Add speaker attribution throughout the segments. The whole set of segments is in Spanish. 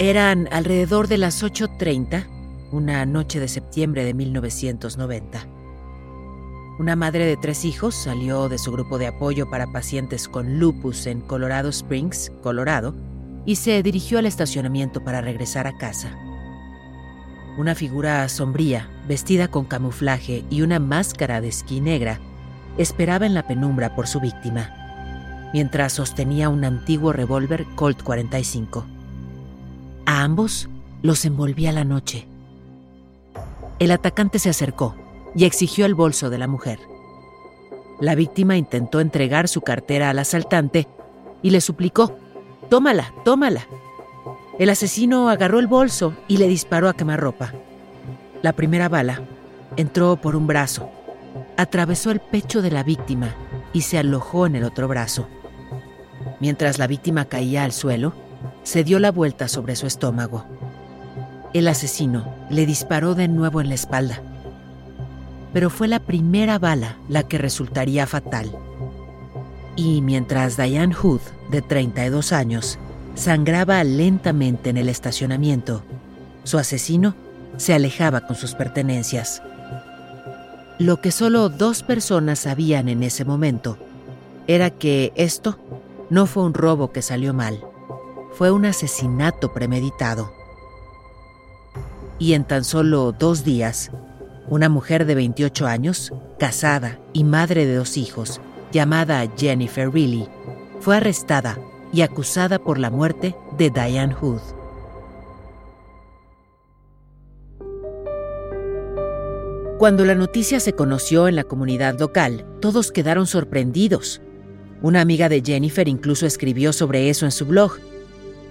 Speaker 1: Eran alrededor de las 8.30, una noche de septiembre de 1990. Una madre de tres hijos salió de su grupo de apoyo para pacientes con lupus en Colorado Springs, Colorado, y se dirigió al estacionamiento para regresar a casa. Una figura sombría, vestida con camuflaje y una máscara de esquí negra, esperaba en la penumbra por su víctima, mientras sostenía un antiguo revólver Colt 45. A ambos los envolvía la noche. El atacante se acercó y exigió el bolso de la mujer. La víctima intentó entregar su cartera al asaltante y le suplicó, Tómala, tómala. El asesino agarró el bolso y le disparó a quemarropa. La primera bala entró por un brazo, atravesó el pecho de la víctima y se alojó en el otro brazo. Mientras la víctima caía al suelo, se dio la vuelta sobre su estómago. El asesino le disparó de nuevo en la espalda. Pero fue la primera bala la que resultaría fatal. Y mientras Diane Hood, de 32 años, sangraba lentamente en el estacionamiento, su asesino se alejaba con sus pertenencias. Lo que solo dos personas sabían en ese momento era que esto no fue un robo que salió mal fue un asesinato premeditado. Y en tan solo dos días, una mujer de 28 años, casada y madre de dos hijos, llamada Jennifer Reilly, fue arrestada y acusada por la muerte de Diane Hood. Cuando la noticia se conoció en la comunidad local, todos quedaron sorprendidos. Una amiga de Jennifer incluso escribió sobre eso en su blog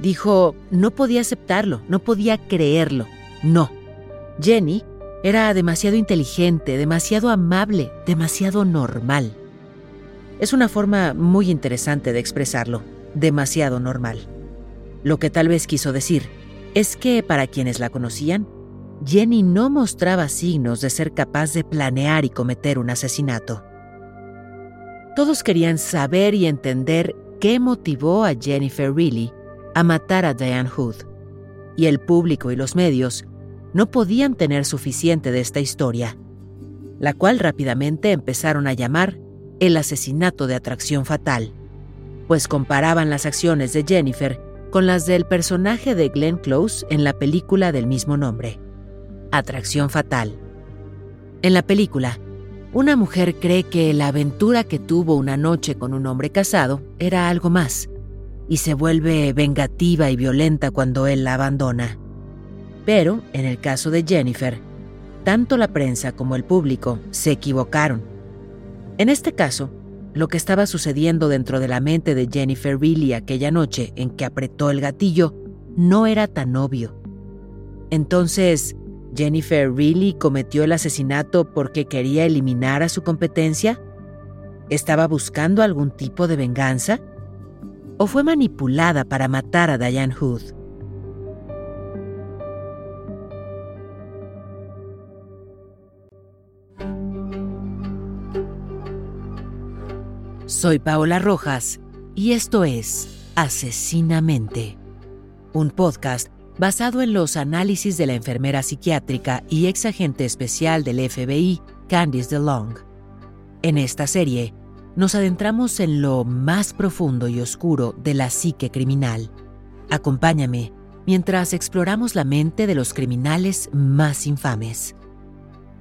Speaker 1: Dijo, no podía aceptarlo, no podía creerlo. No. Jenny era demasiado inteligente, demasiado amable, demasiado normal. Es una forma muy interesante de expresarlo, demasiado normal. Lo que tal vez quiso decir es que para quienes la conocían, Jenny no mostraba signos de ser capaz de planear y cometer un asesinato. Todos querían saber y entender qué motivó a Jennifer Reilly a matar a Diane Hood, y el público y los medios no podían tener suficiente de esta historia, la cual rápidamente empezaron a llamar el asesinato de atracción fatal, pues comparaban las acciones de Jennifer con las del personaje de Glenn Close en la película del mismo nombre, Atracción Fatal. En la película, una mujer cree que la aventura que tuvo una noche con un hombre casado era algo más, y se vuelve vengativa y violenta cuando él la abandona. Pero, en el caso de Jennifer, tanto la prensa como el público se equivocaron. En este caso, lo que estaba sucediendo dentro de la mente de Jennifer Reilly aquella noche en que apretó el gatillo no era tan obvio. Entonces, ¿Jennifer Reilly cometió el asesinato porque quería eliminar a su competencia? ¿Estaba buscando algún tipo de venganza? O fue manipulada para matar a Diane Hood. Soy Paola Rojas y esto es Asesinamente, un podcast basado en los análisis de la enfermera psiquiátrica y ex agente especial del FBI, Candice DeLong. En esta serie, nos adentramos en lo más profundo y oscuro de la psique criminal. Acompáñame mientras exploramos la mente de los criminales más infames.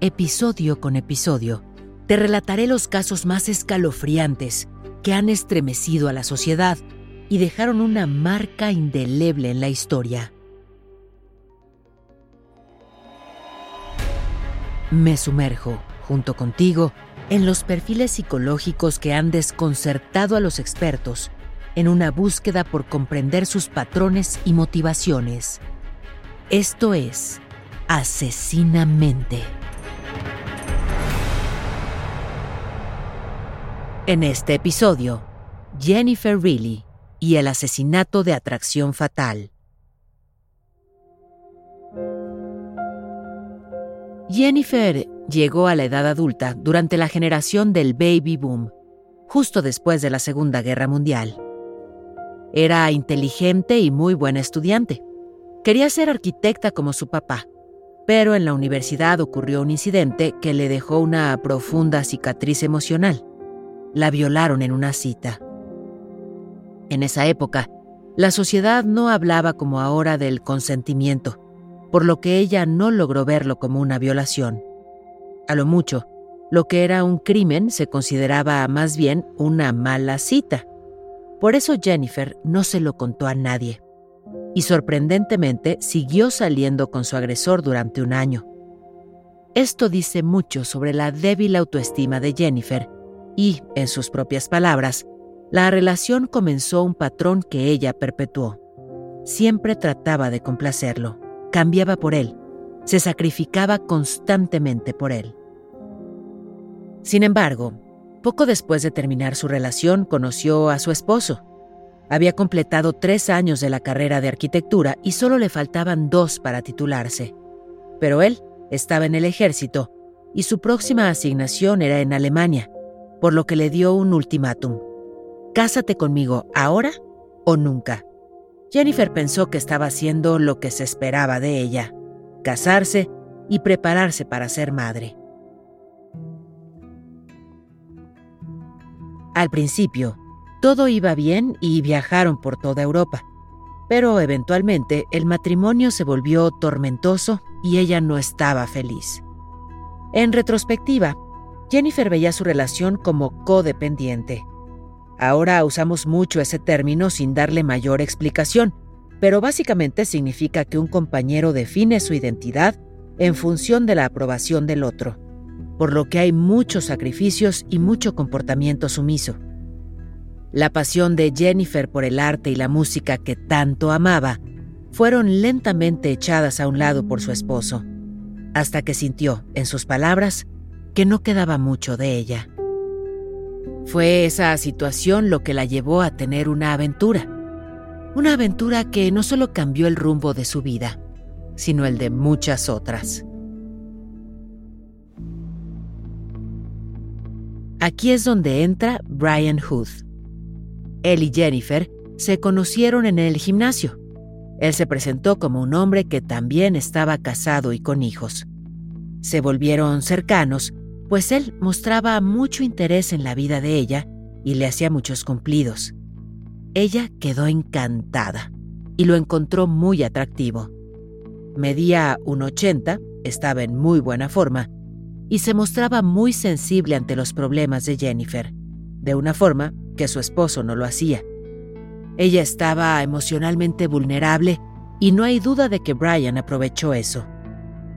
Speaker 1: Episodio con episodio, te relataré los casos más escalofriantes que han estremecido a la sociedad y dejaron una marca indeleble en la historia. Me sumerjo, junto contigo, en los perfiles psicológicos que han desconcertado a los expertos en una búsqueda por comprender sus patrones y motivaciones. Esto es Asesinamente. En este episodio, Jennifer Reilly y el asesinato de atracción fatal. Jennifer llegó a la edad adulta durante la generación del baby boom, justo después de la Segunda Guerra Mundial. Era inteligente y muy buena estudiante. Quería ser arquitecta como su papá, pero en la universidad ocurrió un incidente que le dejó una profunda cicatriz emocional. La violaron en una cita. En esa época, la sociedad no hablaba como ahora del consentimiento, por lo que ella no logró verlo como una violación. A lo mucho, lo que era un crimen se consideraba más bien una mala cita. Por eso Jennifer no se lo contó a nadie. Y sorprendentemente siguió saliendo con su agresor durante un año. Esto dice mucho sobre la débil autoestima de Jennifer y, en sus propias palabras, la relación comenzó un patrón que ella perpetuó. Siempre trataba de complacerlo, cambiaba por él, se sacrificaba constantemente por él. Sin embargo, poco después de terminar su relación, conoció a su esposo. Había completado tres años de la carrera de arquitectura y solo le faltaban dos para titularse. Pero él estaba en el ejército y su próxima asignación era en Alemania, por lo que le dio un ultimátum. Cásate conmigo ahora o nunca. Jennifer pensó que estaba haciendo lo que se esperaba de ella, casarse y prepararse para ser madre. Al principio, todo iba bien y viajaron por toda Europa, pero eventualmente el matrimonio se volvió tormentoso y ella no estaba feliz. En retrospectiva, Jennifer veía su relación como codependiente. Ahora usamos mucho ese término sin darle mayor explicación, pero básicamente significa que un compañero define su identidad en función de la aprobación del otro por lo que hay muchos sacrificios y mucho comportamiento sumiso. La pasión de Jennifer por el arte y la música que tanto amaba fueron lentamente echadas a un lado por su esposo, hasta que sintió, en sus palabras, que no quedaba mucho de ella. Fue esa situación lo que la llevó a tener una aventura, una aventura que no solo cambió el rumbo de su vida, sino el de muchas otras. Aquí es donde entra Brian Hood. Él y Jennifer se conocieron en el gimnasio. Él se presentó como un hombre que también estaba casado y con hijos. Se volvieron cercanos, pues él mostraba mucho interés en la vida de ella y le hacía muchos cumplidos. Ella quedó encantada y lo encontró muy atractivo. Medía 1,80, estaba en muy buena forma y se mostraba muy sensible ante los problemas de Jennifer, de una forma que su esposo no lo hacía. Ella estaba emocionalmente vulnerable y no hay duda de que Brian aprovechó eso.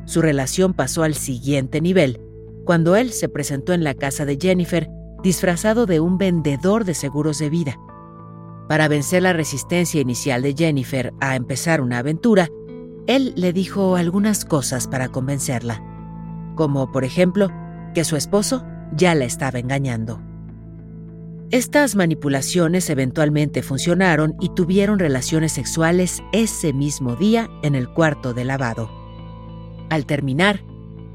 Speaker 1: Su relación pasó al siguiente nivel, cuando él se presentó en la casa de Jennifer disfrazado de un vendedor de seguros de vida. Para vencer la resistencia inicial de Jennifer a empezar una aventura, él le dijo algunas cosas para convencerla como por ejemplo que su esposo ya la estaba engañando. Estas manipulaciones eventualmente funcionaron y tuvieron relaciones sexuales ese mismo día en el cuarto de lavado. Al terminar,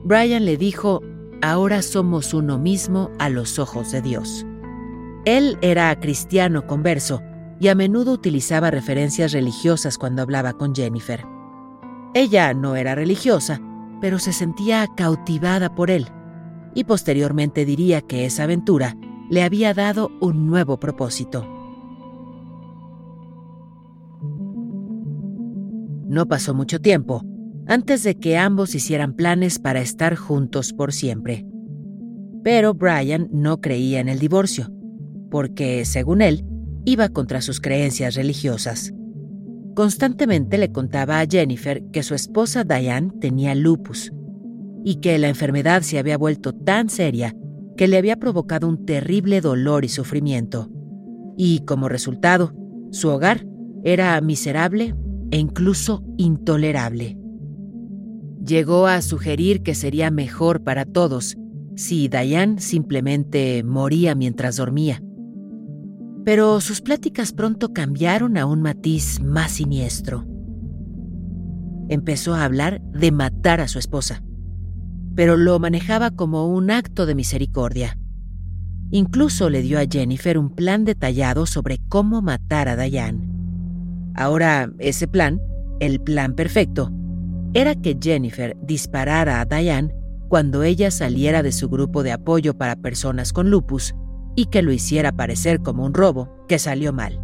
Speaker 1: Brian le dijo, ahora somos uno mismo a los ojos de Dios. Él era cristiano converso y a menudo utilizaba referencias religiosas cuando hablaba con Jennifer. Ella no era religiosa, pero se sentía cautivada por él, y posteriormente diría que esa aventura le había dado un nuevo propósito. No pasó mucho tiempo antes de que ambos hicieran planes para estar juntos por siempre. Pero Brian no creía en el divorcio, porque, según él, iba contra sus creencias religiosas. Constantemente le contaba a Jennifer que su esposa Diane tenía lupus y que la enfermedad se había vuelto tan seria que le había provocado un terrible dolor y sufrimiento. Y como resultado, su hogar era miserable e incluso intolerable. Llegó a sugerir que sería mejor para todos si Diane simplemente moría mientras dormía. Pero sus pláticas pronto cambiaron a un matiz más siniestro. Empezó a hablar de matar a su esposa, pero lo manejaba como un acto de misericordia. Incluso le dio a Jennifer un plan detallado sobre cómo matar a Diane. Ahora, ese plan, el plan perfecto, era que Jennifer disparara a Diane cuando ella saliera de su grupo de apoyo para personas con lupus y que lo hiciera parecer como un robo que salió mal.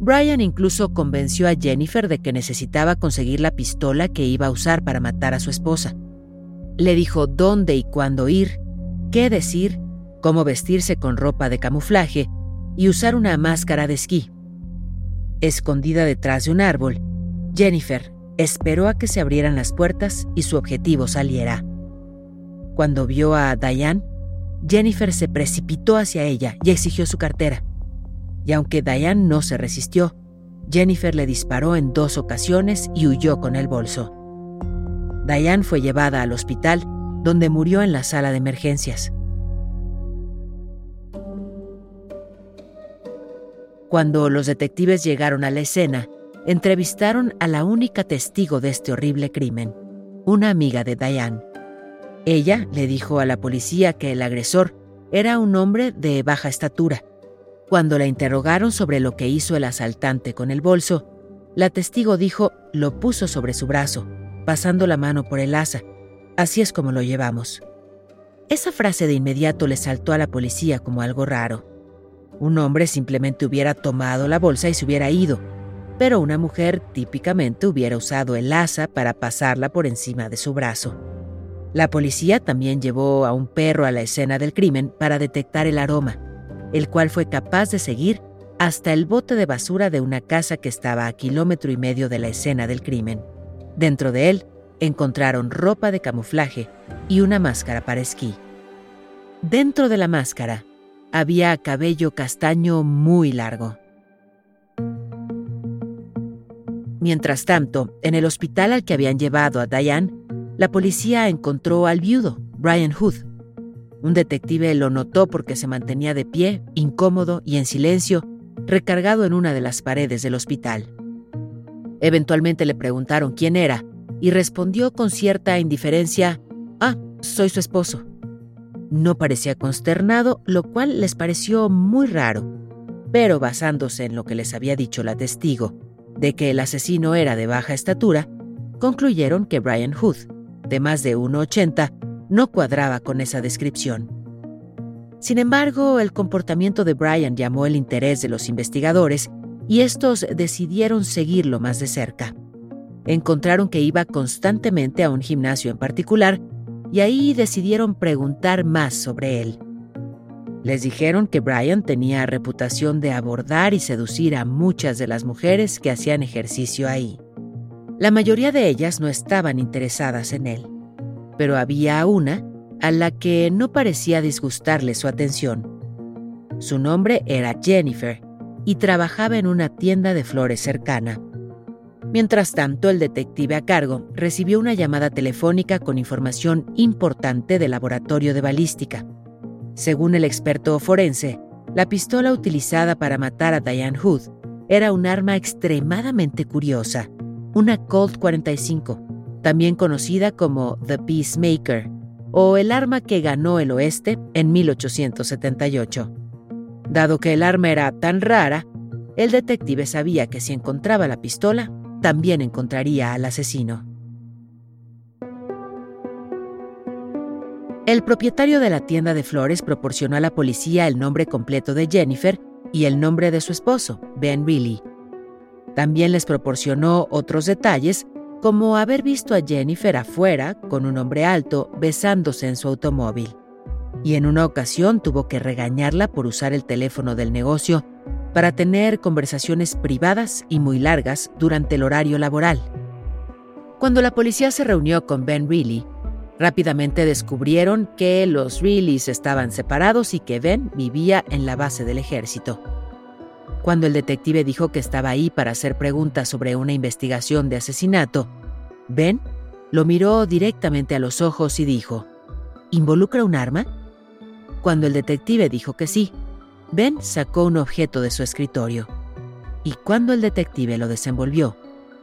Speaker 1: Brian incluso convenció a Jennifer de que necesitaba conseguir la pistola que iba a usar para matar a su esposa. Le dijo dónde y cuándo ir, qué decir, cómo vestirse con ropa de camuflaje y usar una máscara de esquí. Escondida detrás de un árbol, Jennifer esperó a que se abrieran las puertas y su objetivo saliera. Cuando vio a Diane, Jennifer se precipitó hacia ella y exigió su cartera. Y aunque Diane no se resistió, Jennifer le disparó en dos ocasiones y huyó con el bolso. Diane fue llevada al hospital, donde murió en la sala de emergencias. Cuando los detectives llegaron a la escena, entrevistaron a la única testigo de este horrible crimen, una amiga de Diane. Ella le dijo a la policía que el agresor era un hombre de baja estatura. Cuando la interrogaron sobre lo que hizo el asaltante con el bolso, la testigo dijo lo puso sobre su brazo, pasando la mano por el asa. Así es como lo llevamos. Esa frase de inmediato le saltó a la policía como algo raro. Un hombre simplemente hubiera tomado la bolsa y se hubiera ido, pero una mujer típicamente hubiera usado el asa para pasarla por encima de su brazo. La policía también llevó a un perro a la escena del crimen para detectar el aroma, el cual fue capaz de seguir hasta el bote de basura de una casa que estaba a kilómetro y medio de la escena del crimen. Dentro de él encontraron ropa de camuflaje y una máscara para esquí. Dentro de la máscara había cabello castaño muy largo. Mientras tanto, en el hospital al que habían llevado a Diane, la policía encontró al viudo, Brian Hood. Un detective lo notó porque se mantenía de pie, incómodo y en silencio, recargado en una de las paredes del hospital. Eventualmente le preguntaron quién era y respondió con cierta indiferencia, Ah, soy su esposo. No parecía consternado, lo cual les pareció muy raro, pero basándose en lo que les había dicho la testigo, de que el asesino era de baja estatura, concluyeron que Brian Hood de más de 1,80, no cuadraba con esa descripción. Sin embargo, el comportamiento de Brian llamó el interés de los investigadores y estos decidieron seguirlo más de cerca. Encontraron que iba constantemente a un gimnasio en particular y ahí decidieron preguntar más sobre él. Les dijeron que Brian tenía reputación de abordar y seducir a muchas de las mujeres que hacían ejercicio ahí. La mayoría de ellas no estaban interesadas en él, pero había una a la que no parecía disgustarle su atención. Su nombre era Jennifer y trabajaba en una tienda de flores cercana. Mientras tanto, el detective a cargo recibió una llamada telefónica con información importante del laboratorio de balística. Según el experto forense, la pistola utilizada para matar a Diane Hood era un arma extremadamente curiosa una Colt 45, también conocida como The Peacemaker, o el arma que ganó el oeste en 1878. Dado que el arma era tan rara, el detective sabía que si encontraba la pistola, también encontraría al asesino. El propietario de la tienda de flores proporcionó a la policía el nombre completo de Jennifer y el nombre de su esposo, Ben Reilly, también les proporcionó otros detalles, como haber visto a Jennifer afuera con un hombre alto besándose en su automóvil. Y en una ocasión tuvo que regañarla por usar el teléfono del negocio para tener conversaciones privadas y muy largas durante el horario laboral. Cuando la policía se reunió con Ben Reilly, Rápidamente descubrieron que los Reillys estaban separados y que Ben vivía en la base del ejército. Cuando el detective dijo que estaba ahí para hacer preguntas sobre una investigación de asesinato, Ben lo miró directamente a los ojos y dijo, ¿Involucra un arma? Cuando el detective dijo que sí, Ben sacó un objeto de su escritorio. Y cuando el detective lo desenvolvió,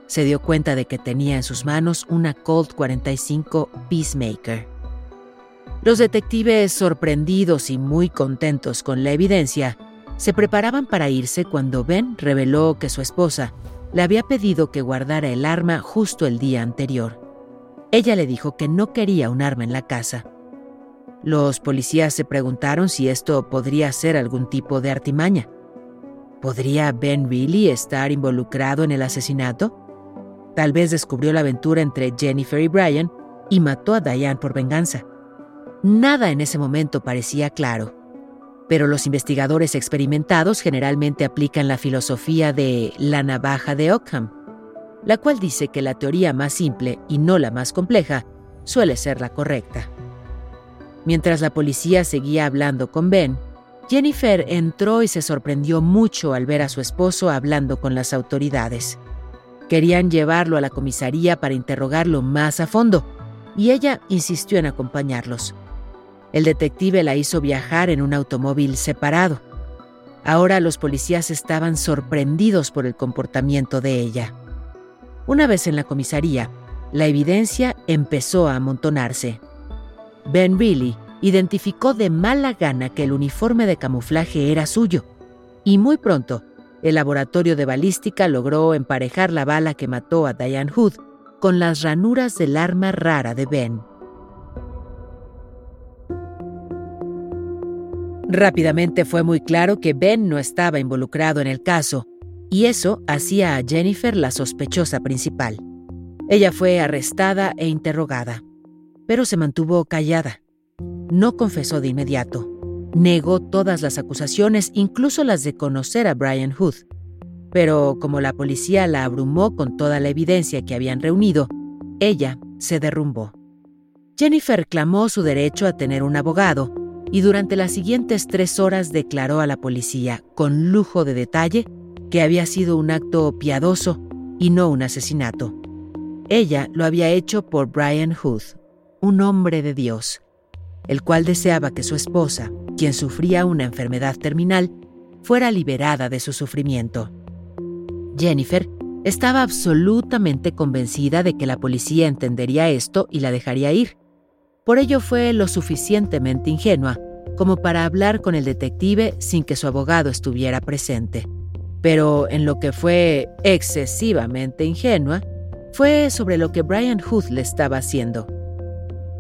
Speaker 1: se dio cuenta de que tenía en sus manos una Colt 45 Peacemaker. Los detectives, sorprendidos y muy contentos con la evidencia, se preparaban para irse cuando Ben reveló que su esposa le había pedido que guardara el arma justo el día anterior. Ella le dijo que no quería un arma en la casa. Los policías se preguntaron si esto podría ser algún tipo de artimaña. ¿Podría Ben Reilly estar involucrado en el asesinato? Tal vez descubrió la aventura entre Jennifer y Brian y mató a Diane por venganza. Nada en ese momento parecía claro, pero los investigadores experimentados generalmente aplican la filosofía de la navaja de Ockham, la cual dice que la teoría más simple y no la más compleja suele ser la correcta. Mientras la policía seguía hablando con Ben, Jennifer entró y se sorprendió mucho al ver a su esposo hablando con las autoridades. Querían llevarlo a la comisaría para interrogarlo más a fondo, y ella insistió en acompañarlos. El detective la hizo viajar en un automóvil separado. Ahora los policías estaban sorprendidos por el comportamiento de ella. Una vez en la comisaría, la evidencia empezó a amontonarse. Ben Reilly identificó de mala gana que el uniforme de camuflaje era suyo, y muy pronto el laboratorio de balística logró emparejar la bala que mató a Diane Hood con las ranuras del arma rara de Ben. Rápidamente fue muy claro que Ben no estaba involucrado en el caso, y eso hacía a Jennifer la sospechosa principal. Ella fue arrestada e interrogada, pero se mantuvo callada. No confesó de inmediato negó todas las acusaciones, incluso las de conocer a Brian Hood. Pero como la policía la abrumó con toda la evidencia que habían reunido, ella se derrumbó. Jennifer clamó su derecho a tener un abogado y durante las siguientes tres horas declaró a la policía, con lujo de detalle, que había sido un acto piadoso y no un asesinato. Ella lo había hecho por Brian Hood, un hombre de Dios, el cual deseaba que su esposa, quien sufría una enfermedad terminal, fuera liberada de su sufrimiento. Jennifer estaba absolutamente convencida de que la policía entendería esto y la dejaría ir. Por ello fue lo suficientemente ingenua como para hablar con el detective sin que su abogado estuviera presente. Pero en lo que fue excesivamente ingenua, fue sobre lo que Brian Hood le estaba haciendo.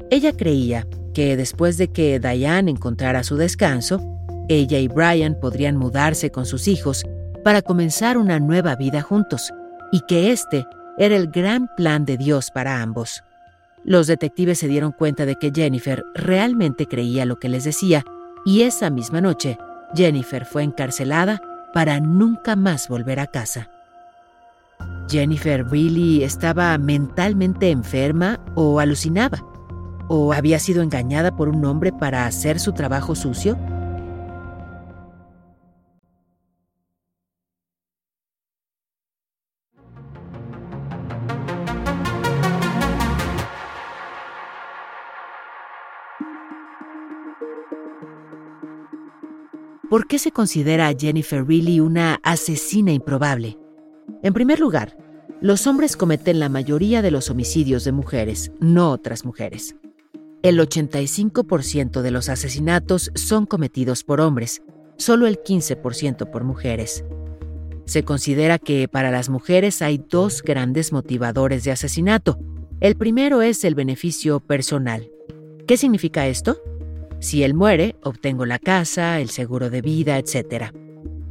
Speaker 1: Ella creía que después de que Diane encontrara su descanso, ella y Brian podrían mudarse con sus hijos para comenzar una nueva vida juntos, y que este era el gran plan de Dios para ambos. Los detectives se dieron cuenta de que Jennifer realmente creía lo que les decía, y esa misma noche, Jennifer fue encarcelada para nunca más volver a casa. Jennifer really estaba mentalmente enferma o alucinaba. ¿O había sido engañada por un hombre para hacer su trabajo sucio? ¿Por qué se considera a Jennifer Reilly una asesina improbable? En primer lugar, los hombres cometen la mayoría de los homicidios de mujeres, no otras mujeres. El 85% de los asesinatos son cometidos por hombres, solo el 15% por mujeres. Se considera que para las mujeres hay dos grandes motivadores de asesinato. El primero es el beneficio personal. ¿Qué significa esto? Si él muere, obtengo la casa, el seguro de vida, etc.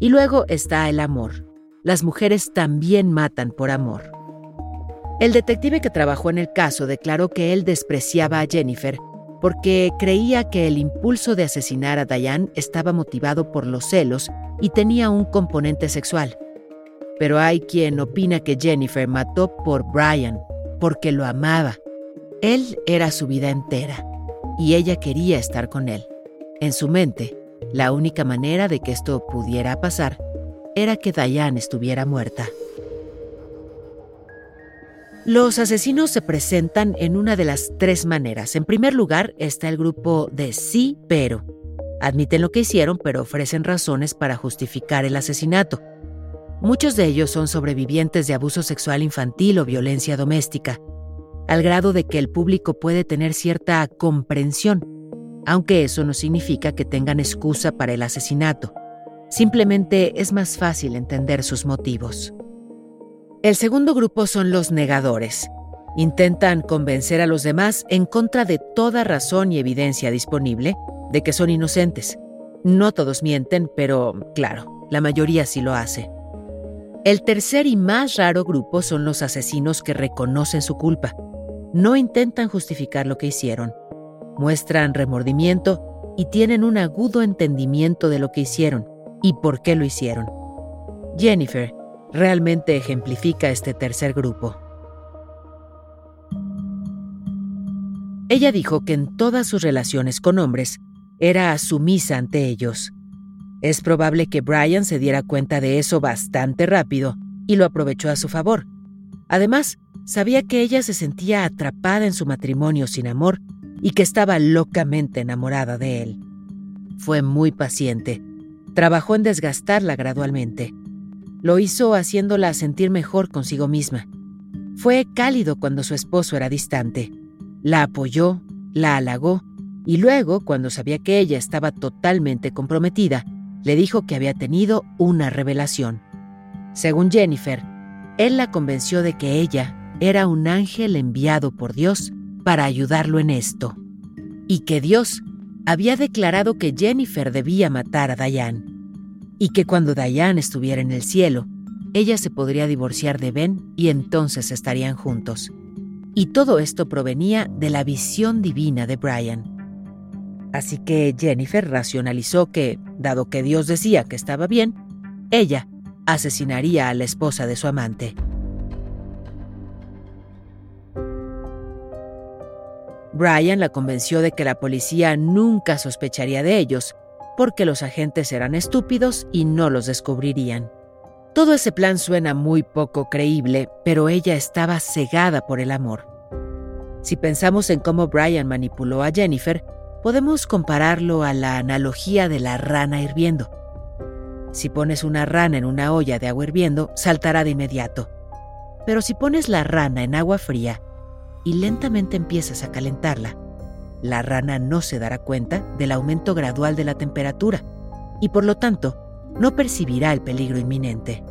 Speaker 1: Y luego está el amor. Las mujeres también matan por amor. El detective que trabajó en el caso declaró que él despreciaba a Jennifer porque creía que el impulso de asesinar a Diane estaba motivado por los celos y tenía un componente sexual. Pero hay quien opina que Jennifer mató por Brian, porque lo amaba. Él era su vida entera y ella quería estar con él. En su mente, la única manera de que esto pudiera pasar era que Diane estuviera muerta. Los asesinos se presentan en una de las tres maneras. En primer lugar está el grupo de sí, pero. Admiten lo que hicieron, pero ofrecen razones para justificar el asesinato. Muchos de ellos son sobrevivientes de abuso sexual infantil o violencia doméstica, al grado de que el público puede tener cierta comprensión, aunque eso no significa que tengan excusa para el asesinato. Simplemente es más fácil entender sus motivos. El segundo grupo son los negadores. Intentan convencer a los demás en contra de toda razón y evidencia disponible de que son inocentes. No todos mienten, pero claro, la mayoría sí lo hace. El tercer y más raro grupo son los asesinos que reconocen su culpa. No intentan justificar lo que hicieron. Muestran remordimiento y tienen un agudo entendimiento de lo que hicieron y por qué lo hicieron. Jennifer realmente ejemplifica este tercer grupo. Ella dijo que en todas sus relaciones con hombres era sumisa ante ellos. Es probable que Brian se diera cuenta de eso bastante rápido y lo aprovechó a su favor. Además, sabía que ella se sentía atrapada en su matrimonio sin amor y que estaba locamente enamorada de él. Fue muy paciente. Trabajó en desgastarla gradualmente. Lo hizo haciéndola sentir mejor consigo misma. Fue cálido cuando su esposo era distante. La apoyó, la halagó y luego, cuando sabía que ella estaba totalmente comprometida, le dijo que había tenido una revelación. Según Jennifer, él la convenció de que ella era un ángel enviado por Dios para ayudarlo en esto, y que Dios había declarado que Jennifer debía matar a Diane y que cuando Diane estuviera en el cielo, ella se podría divorciar de Ben y entonces estarían juntos. Y todo esto provenía de la visión divina de Brian. Así que Jennifer racionalizó que, dado que Dios decía que estaba bien, ella asesinaría a la esposa de su amante. Brian la convenció de que la policía nunca sospecharía de ellos porque los agentes eran estúpidos y no los descubrirían. Todo ese plan suena muy poco creíble, pero ella estaba cegada por el amor. Si pensamos en cómo Brian manipuló a Jennifer, podemos compararlo a la analogía de la rana hirviendo. Si pones una rana en una olla de agua hirviendo, saltará de inmediato. Pero si pones la rana en agua fría y lentamente empiezas a calentarla, la rana no se dará cuenta del aumento gradual de la temperatura y por lo tanto no percibirá el peligro inminente.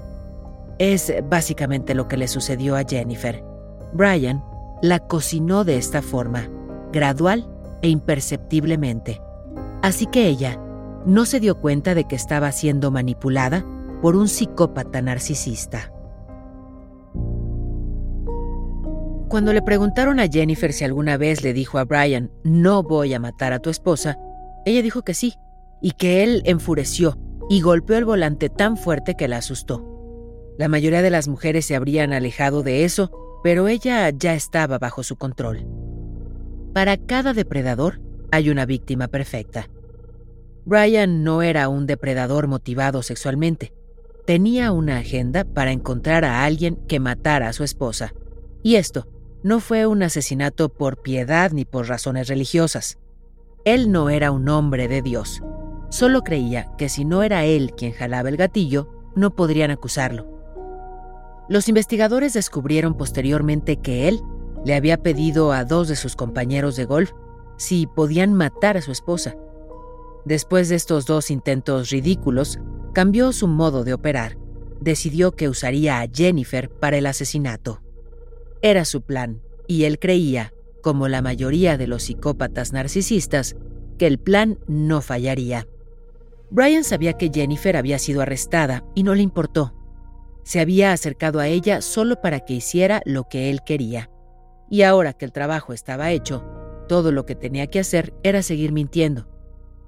Speaker 1: Es básicamente lo que le sucedió a Jennifer. Brian la cocinó de esta forma, gradual e imperceptiblemente. Así que ella no se dio cuenta de que estaba siendo manipulada por un psicópata narcisista. Cuando le preguntaron a Jennifer si alguna vez le dijo a Brian, no voy a matar a tu esposa, ella dijo que sí, y que él enfureció y golpeó el volante tan fuerte que la asustó. La mayoría de las mujeres se habrían alejado de eso, pero ella ya estaba bajo su control. Para cada depredador hay una víctima perfecta. Brian no era un depredador motivado sexualmente. Tenía una agenda para encontrar a alguien que matara a su esposa. Y esto no fue un asesinato por piedad ni por razones religiosas. Él no era un hombre de Dios. Solo creía que si no era él quien jalaba el gatillo, no podrían acusarlo. Los investigadores descubrieron posteriormente que él le había pedido a dos de sus compañeros de golf si podían matar a su esposa. Después de estos dos intentos ridículos, cambió su modo de operar. Decidió que usaría a Jennifer para el asesinato. Era su plan, y él creía, como la mayoría de los psicópatas narcisistas, que el plan no fallaría. Brian sabía que Jennifer había sido arrestada y no le importó. Se había acercado a ella solo para que hiciera lo que él quería. Y ahora que el trabajo estaba hecho, todo lo que tenía que hacer era seguir mintiendo.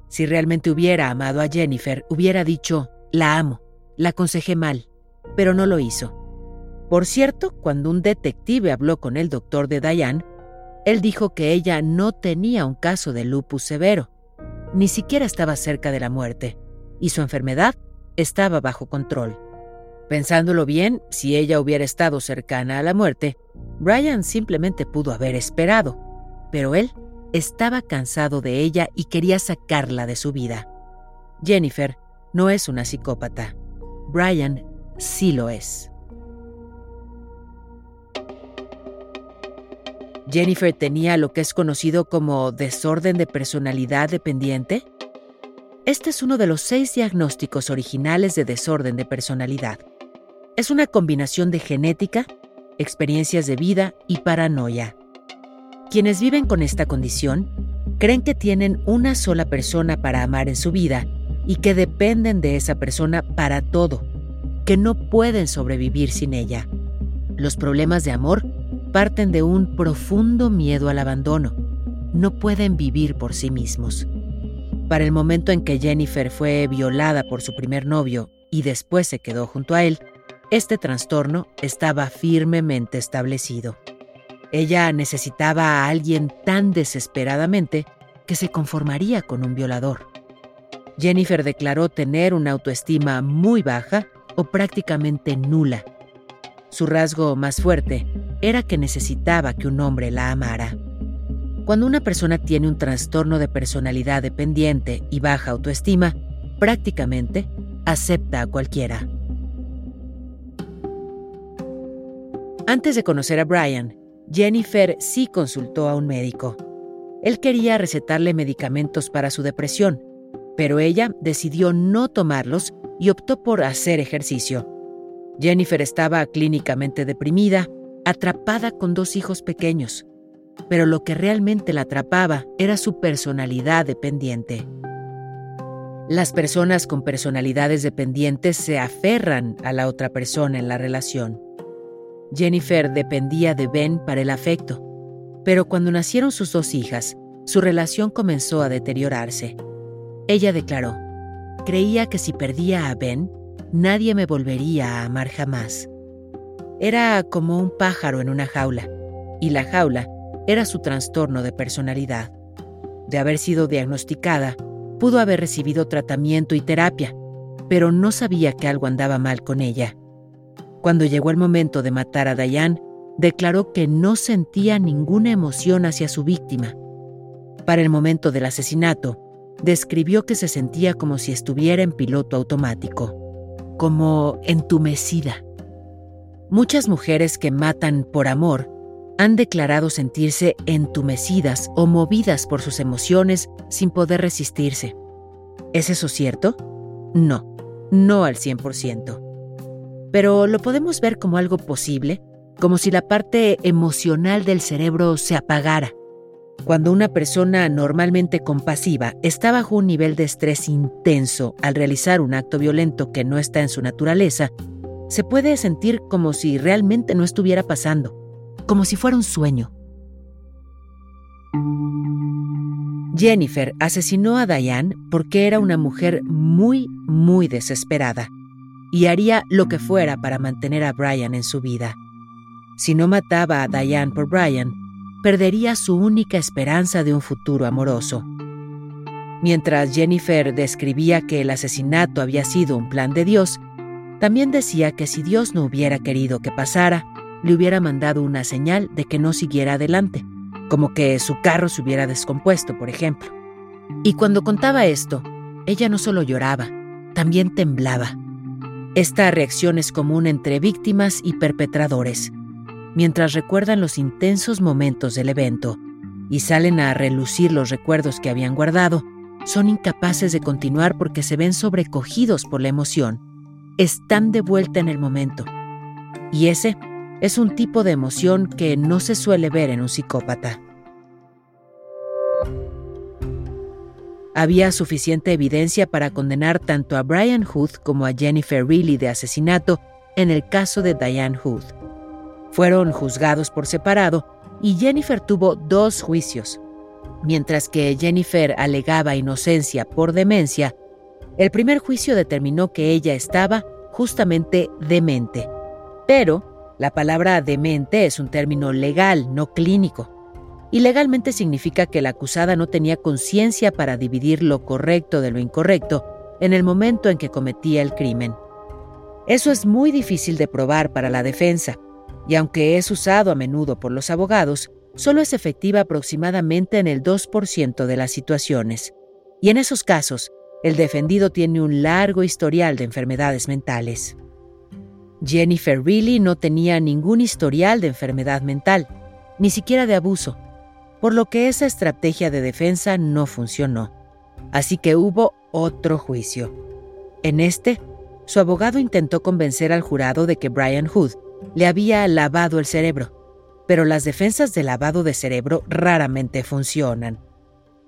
Speaker 1: Si realmente hubiera amado a Jennifer, hubiera dicho, la amo, la aconsejé mal, pero no lo hizo. Por cierto, cuando un detective habló con el doctor de Diane, Él dijo que ella no tenía un caso de lupus severo, ni siquiera estaba cerca de la muerte, y su enfermedad estaba bajo control. Pensándolo bien, si ella hubiera estado cercana a la muerte, Brian simplemente pudo haber esperado, pero él estaba cansado de ella y quería sacarla de su vida. Jennifer no es una psicópata. Brian sí lo es. Jennifer tenía lo que es conocido como desorden de personalidad dependiente. Este es uno de los seis diagnósticos originales de desorden de personalidad. Es una combinación de genética, experiencias de vida y paranoia. Quienes viven con esta condición creen que tienen una sola persona para amar en su vida y que dependen de esa persona para todo, que no pueden sobrevivir sin ella. Los problemas de amor parten de un profundo miedo al abandono. No pueden vivir por sí mismos. Para el momento en que Jennifer fue violada por su primer novio y después se quedó junto a él, este trastorno estaba firmemente establecido. Ella necesitaba a alguien tan desesperadamente que se conformaría con un violador. Jennifer declaró tener una autoestima muy baja o prácticamente nula. Su rasgo más fuerte era que necesitaba que un hombre la amara. Cuando una persona tiene un trastorno de personalidad dependiente y baja autoestima, prácticamente acepta a cualquiera. Antes de conocer a Brian, Jennifer sí consultó a un médico. Él quería recetarle medicamentos para su depresión, pero ella decidió no tomarlos y optó por hacer ejercicio. Jennifer estaba clínicamente deprimida, atrapada con dos hijos pequeños, pero lo que realmente la atrapaba era su personalidad dependiente. Las personas con personalidades dependientes se aferran a la otra persona en la relación. Jennifer dependía de Ben para el afecto, pero cuando nacieron sus dos hijas, su relación comenzó a deteriorarse. Ella declaró, creía que si perdía a Ben, nadie me volvería a amar jamás. Era como un pájaro en una jaula, y la jaula era su trastorno de personalidad. De haber sido diagnosticada, pudo haber recibido tratamiento y terapia, pero no sabía que algo andaba mal con ella. Cuando llegó el momento de matar a Diane, declaró que no sentía ninguna emoción hacia su víctima. Para el momento del asesinato, describió que se sentía como si estuviera en piloto automático, como entumecida. Muchas mujeres que matan por amor han declarado sentirse entumecidas o movidas por sus emociones sin poder resistirse. ¿Es eso cierto? No, no al 100% pero lo podemos ver como algo posible, como si la parte emocional del cerebro se apagara. Cuando una persona normalmente compasiva está bajo un nivel de estrés intenso al realizar un acto violento que no está en su naturaleza, se puede sentir como si realmente no estuviera pasando, como si fuera un sueño. Jennifer asesinó a Diane porque era una mujer muy, muy desesperada y haría lo que fuera para mantener a Brian en su vida. Si no mataba a Diane por Brian, perdería su única esperanza de un futuro amoroso. Mientras Jennifer describía que el asesinato había sido un plan de Dios, también decía que si Dios no hubiera querido que pasara, le hubiera mandado una señal de que no siguiera adelante, como que su carro se hubiera descompuesto, por ejemplo. Y cuando contaba esto, ella no solo lloraba, también temblaba. Esta reacción es común entre víctimas y perpetradores. Mientras recuerdan los intensos momentos del evento y salen a relucir los recuerdos que habían guardado, son incapaces de continuar porque se ven sobrecogidos por la emoción. Están de vuelta en el momento. Y ese es un tipo de emoción que no se suele ver en un psicópata. Había suficiente evidencia para condenar tanto a Brian Hood como a Jennifer Reilly de asesinato en el caso de Diane Hood. Fueron juzgados por separado y Jennifer tuvo dos juicios. Mientras que Jennifer alegaba inocencia por demencia, el primer juicio determinó que ella estaba justamente demente. Pero la palabra demente es un término legal, no clínico. y legalmente significa que la acusada no tenía conciencia para dividir lo correcto de lo incorrecto en el momento en que cometía el crimen. Eso es muy difícil de probar para la defensa, y aunque es usado a menudo por los abogados, solo es efectiva aproximadamente en el 2% de las situaciones. Y en esos casos, el defendido tiene un largo historial de enfermedades mentales. Jennifer Reilly no tenía ningún historial de enfermedad mental, ni siquiera de abuso, por lo que esa estrategia de defensa no funcionó. Así que hubo otro juicio. En este, su abogado intentó convencer al jurado de que Brian Hood le había lavado el cerebro, pero las defensas de lavado de cerebro raramente funcionan.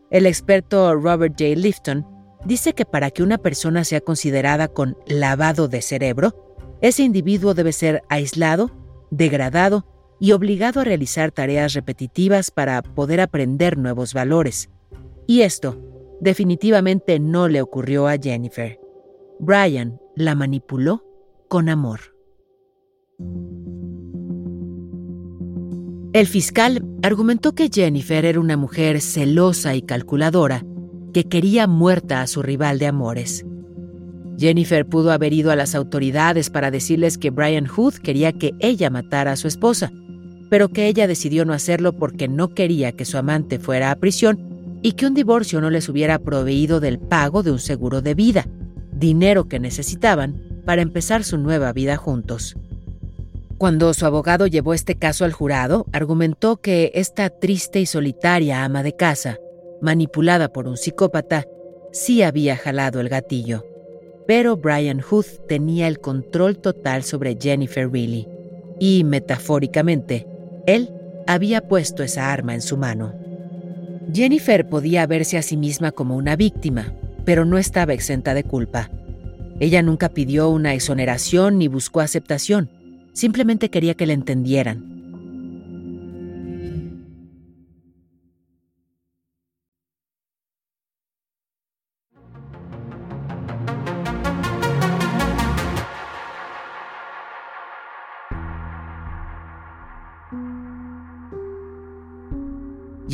Speaker 1: El experto Robert J. Lifton dice que para que una persona sea considerada con lavado de cerebro, ese individuo debe ser aislado, degradado y obligado a realizar tareas repetitivas para poder aprender nuevos valores. Y esto definitivamente no le ocurrió a Jennifer. Brian la manipuló con amor. El fiscal argumentó que Jennifer era una mujer celosa y calculadora que quería muerta a su rival de amores. Jennifer pudo haber ido a las autoridades para decirles que Brian Hood quería que ella matara a su esposa, pero que ella decidió no hacerlo porque no quería que su amante fuera a prisión y que un divorcio no les hubiera proveído del pago de un seguro de vida, dinero que necesitaban para empezar su nueva vida juntos. Cuando su abogado llevó este caso al jurado, argumentó que esta triste y solitaria ama de casa, manipulada por un psicópata, sí había jalado el gatillo. Pero Brian Hood tenía el control total sobre Jennifer Reilly y, metafóricamente, él había puesto esa arma en su mano. Jennifer podía verse a sí misma como una víctima, pero no estaba exenta de culpa. Ella nunca pidió una exoneración ni buscó aceptación, simplemente quería que la entendieran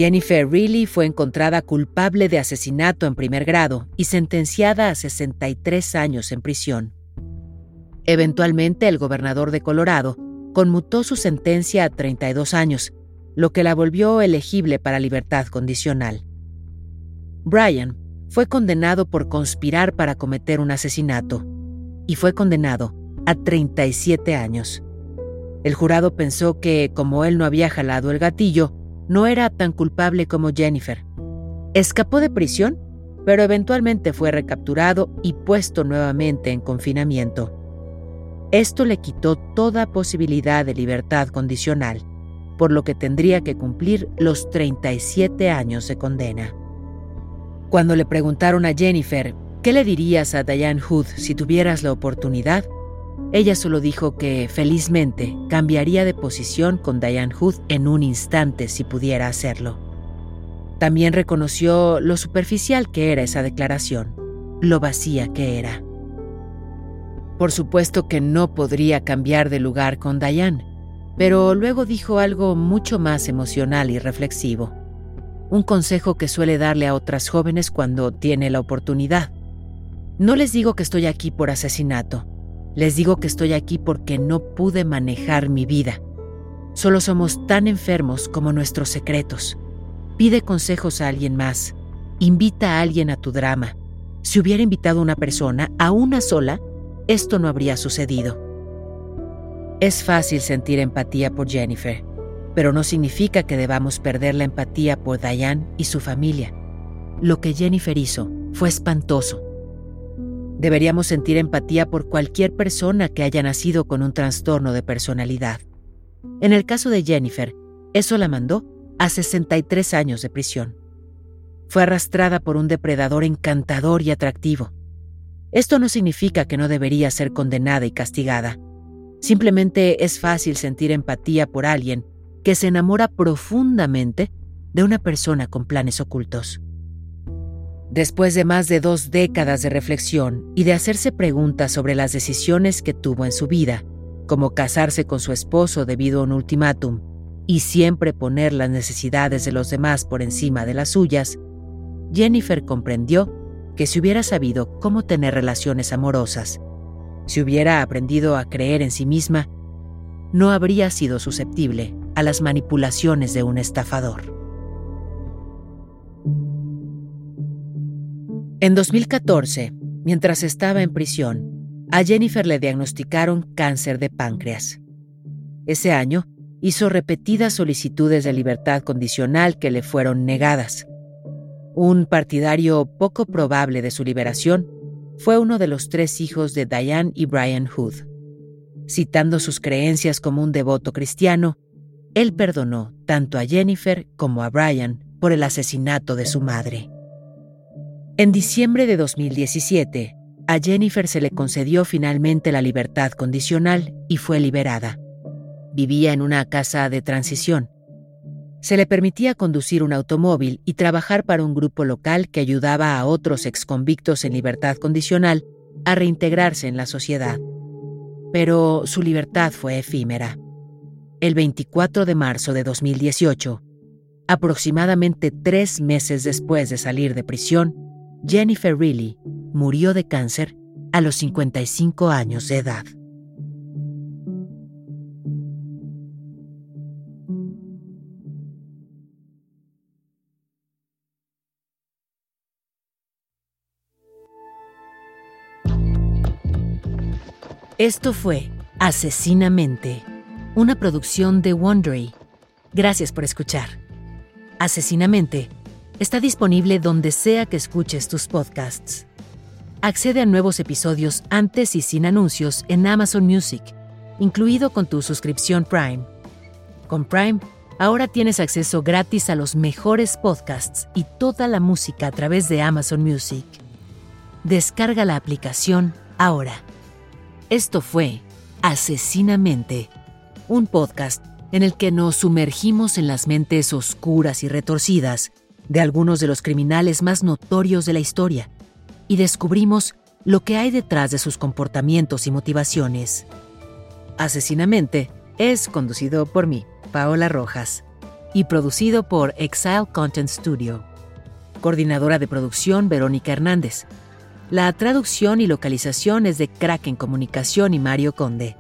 Speaker 1: Jennifer Reilly fue encontrada culpable de asesinato en primer grado y sentenciada a 63 años en prisión. Eventualmente, el gobernador de Colorado conmutó su sentencia a 32 años, lo que la volvió elegible para libertad condicional. Brian fue condenado por conspirar para cometer un asesinato y fue condenado a 37 años. El jurado pensó que, como él no había jalado el gatillo, no era tan culpable como Jennifer. Escapó de prisión, pero eventualmente fue recapturado y puesto nuevamente en confinamiento. Esto le quitó toda posibilidad de libertad condicional, por lo que tendría que cumplir los 37 años de condena. Cuando le preguntaron a Jennifer, ¿qué le dirías a Diane Hood si tuvieras la oportunidad? Ella solo dijo que, felizmente, cambiaría de posición con Diane Hood en un instante si pudiera hacerlo. También reconoció lo superficial que era esa declaración, lo vacía que era. Por supuesto que no podría cambiar de lugar con Diane, pero luego dijo algo mucho más emocional y reflexivo. Un consejo que suele darle a otras jóvenes cuando tiene la oportunidad. No les digo que estoy aquí por asesinato, les digo que estoy aquí porque no pude manejar mi vida. Solo somos tan enfermos como nuestros secretos. Pide consejos a alguien más. Invita a alguien a tu drama. Si hubiera invitado a una persona, a una sola, esto no habría sucedido. Es fácil sentir empatía por Jennifer, pero no significa que debamos perder la empatía por Diane y su familia. Lo que Jennifer hizo fue espantoso Deberíamos sentir empatía por cualquier persona que haya nacido con un trastorno de personalidad. En el caso de Jennifer, eso la mandó a 63 años de prisión. Fue arrastrada por un depredador encantador y atractivo. Esto no significa que no debería ser condenada y castigada. Simplemente es fácil sentir empatía por alguien que se enamora profundamente de una persona con planes ocultos. Después de más de dos décadas de reflexión y de hacerse preguntas sobre las decisiones que tuvo en su vida, como casarse con su esposo debido a un ultimátum, y siempre poner las necesidades de los demás por encima de las suyas, Jennifer comprendió que si hubiera sabido cómo tener relaciones amorosas, si hubiera aprendido a creer en sí misma, no habría sido susceptible a las manipulaciones de un estafador. En 2014, mientras estaba en prisión, a Jennifer le diagnosticaron cáncer de páncreas. Ese año hizo repetidas solicitudes de libertad condicional que le fueron negadas. Un partidario poco probable de su liberación fue uno de los tres hijos de Diane y Brian Hood. Citando sus creencias como un devoto cristiano, él perdonó tanto a Jennifer como a Brian por el asesinato de su madre. En diciembre de 2017, a Jennifer se le concedió finalmente la libertad condicional y fue liberada. Vivía en una casa de transición. Se le permitía conducir un automóvil y trabajar para un grupo local que ayudaba a otros exconvictos en libertad condicional a reintegrarse en la sociedad. Pero su libertad fue efímera. El 24 de marzo de 2018, aproximadamente tres meses después de salir de prisión, Jennifer Reilly murió de cáncer a los 55 años de edad. Esto fue Asesinamente, una producción de Wondery. Gracias por escuchar. Asesinamente está disponible donde sea que escuches tus podcasts. Accede a nuevos episodios antes y sin anuncios en Amazon Music, incluido con tu suscripción Prime. Con Prime, ahora tienes acceso gratis a los mejores podcasts y toda la música a través de Amazon Music. Descarga la aplicación ahora. Esto fue Asesinamente, un podcast en el que nos sumergimos en las mentes oscuras y retorcidas de algunos de los criminales más notorios de la historia y descubrimos lo que hay detrás de sus comportamientos y motivaciones. Asesinamente es conducido por mí, Paola Rojas, y producido por Exile Content Studio. Coordinadora de producción Verónica Hernández. La traducción y localización es de Kraken Comunicación y Mario Conde.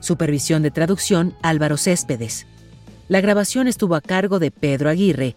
Speaker 1: Supervisión de traducción Álvaro Céspedes. La grabación estuvo a cargo de Pedro Aguirre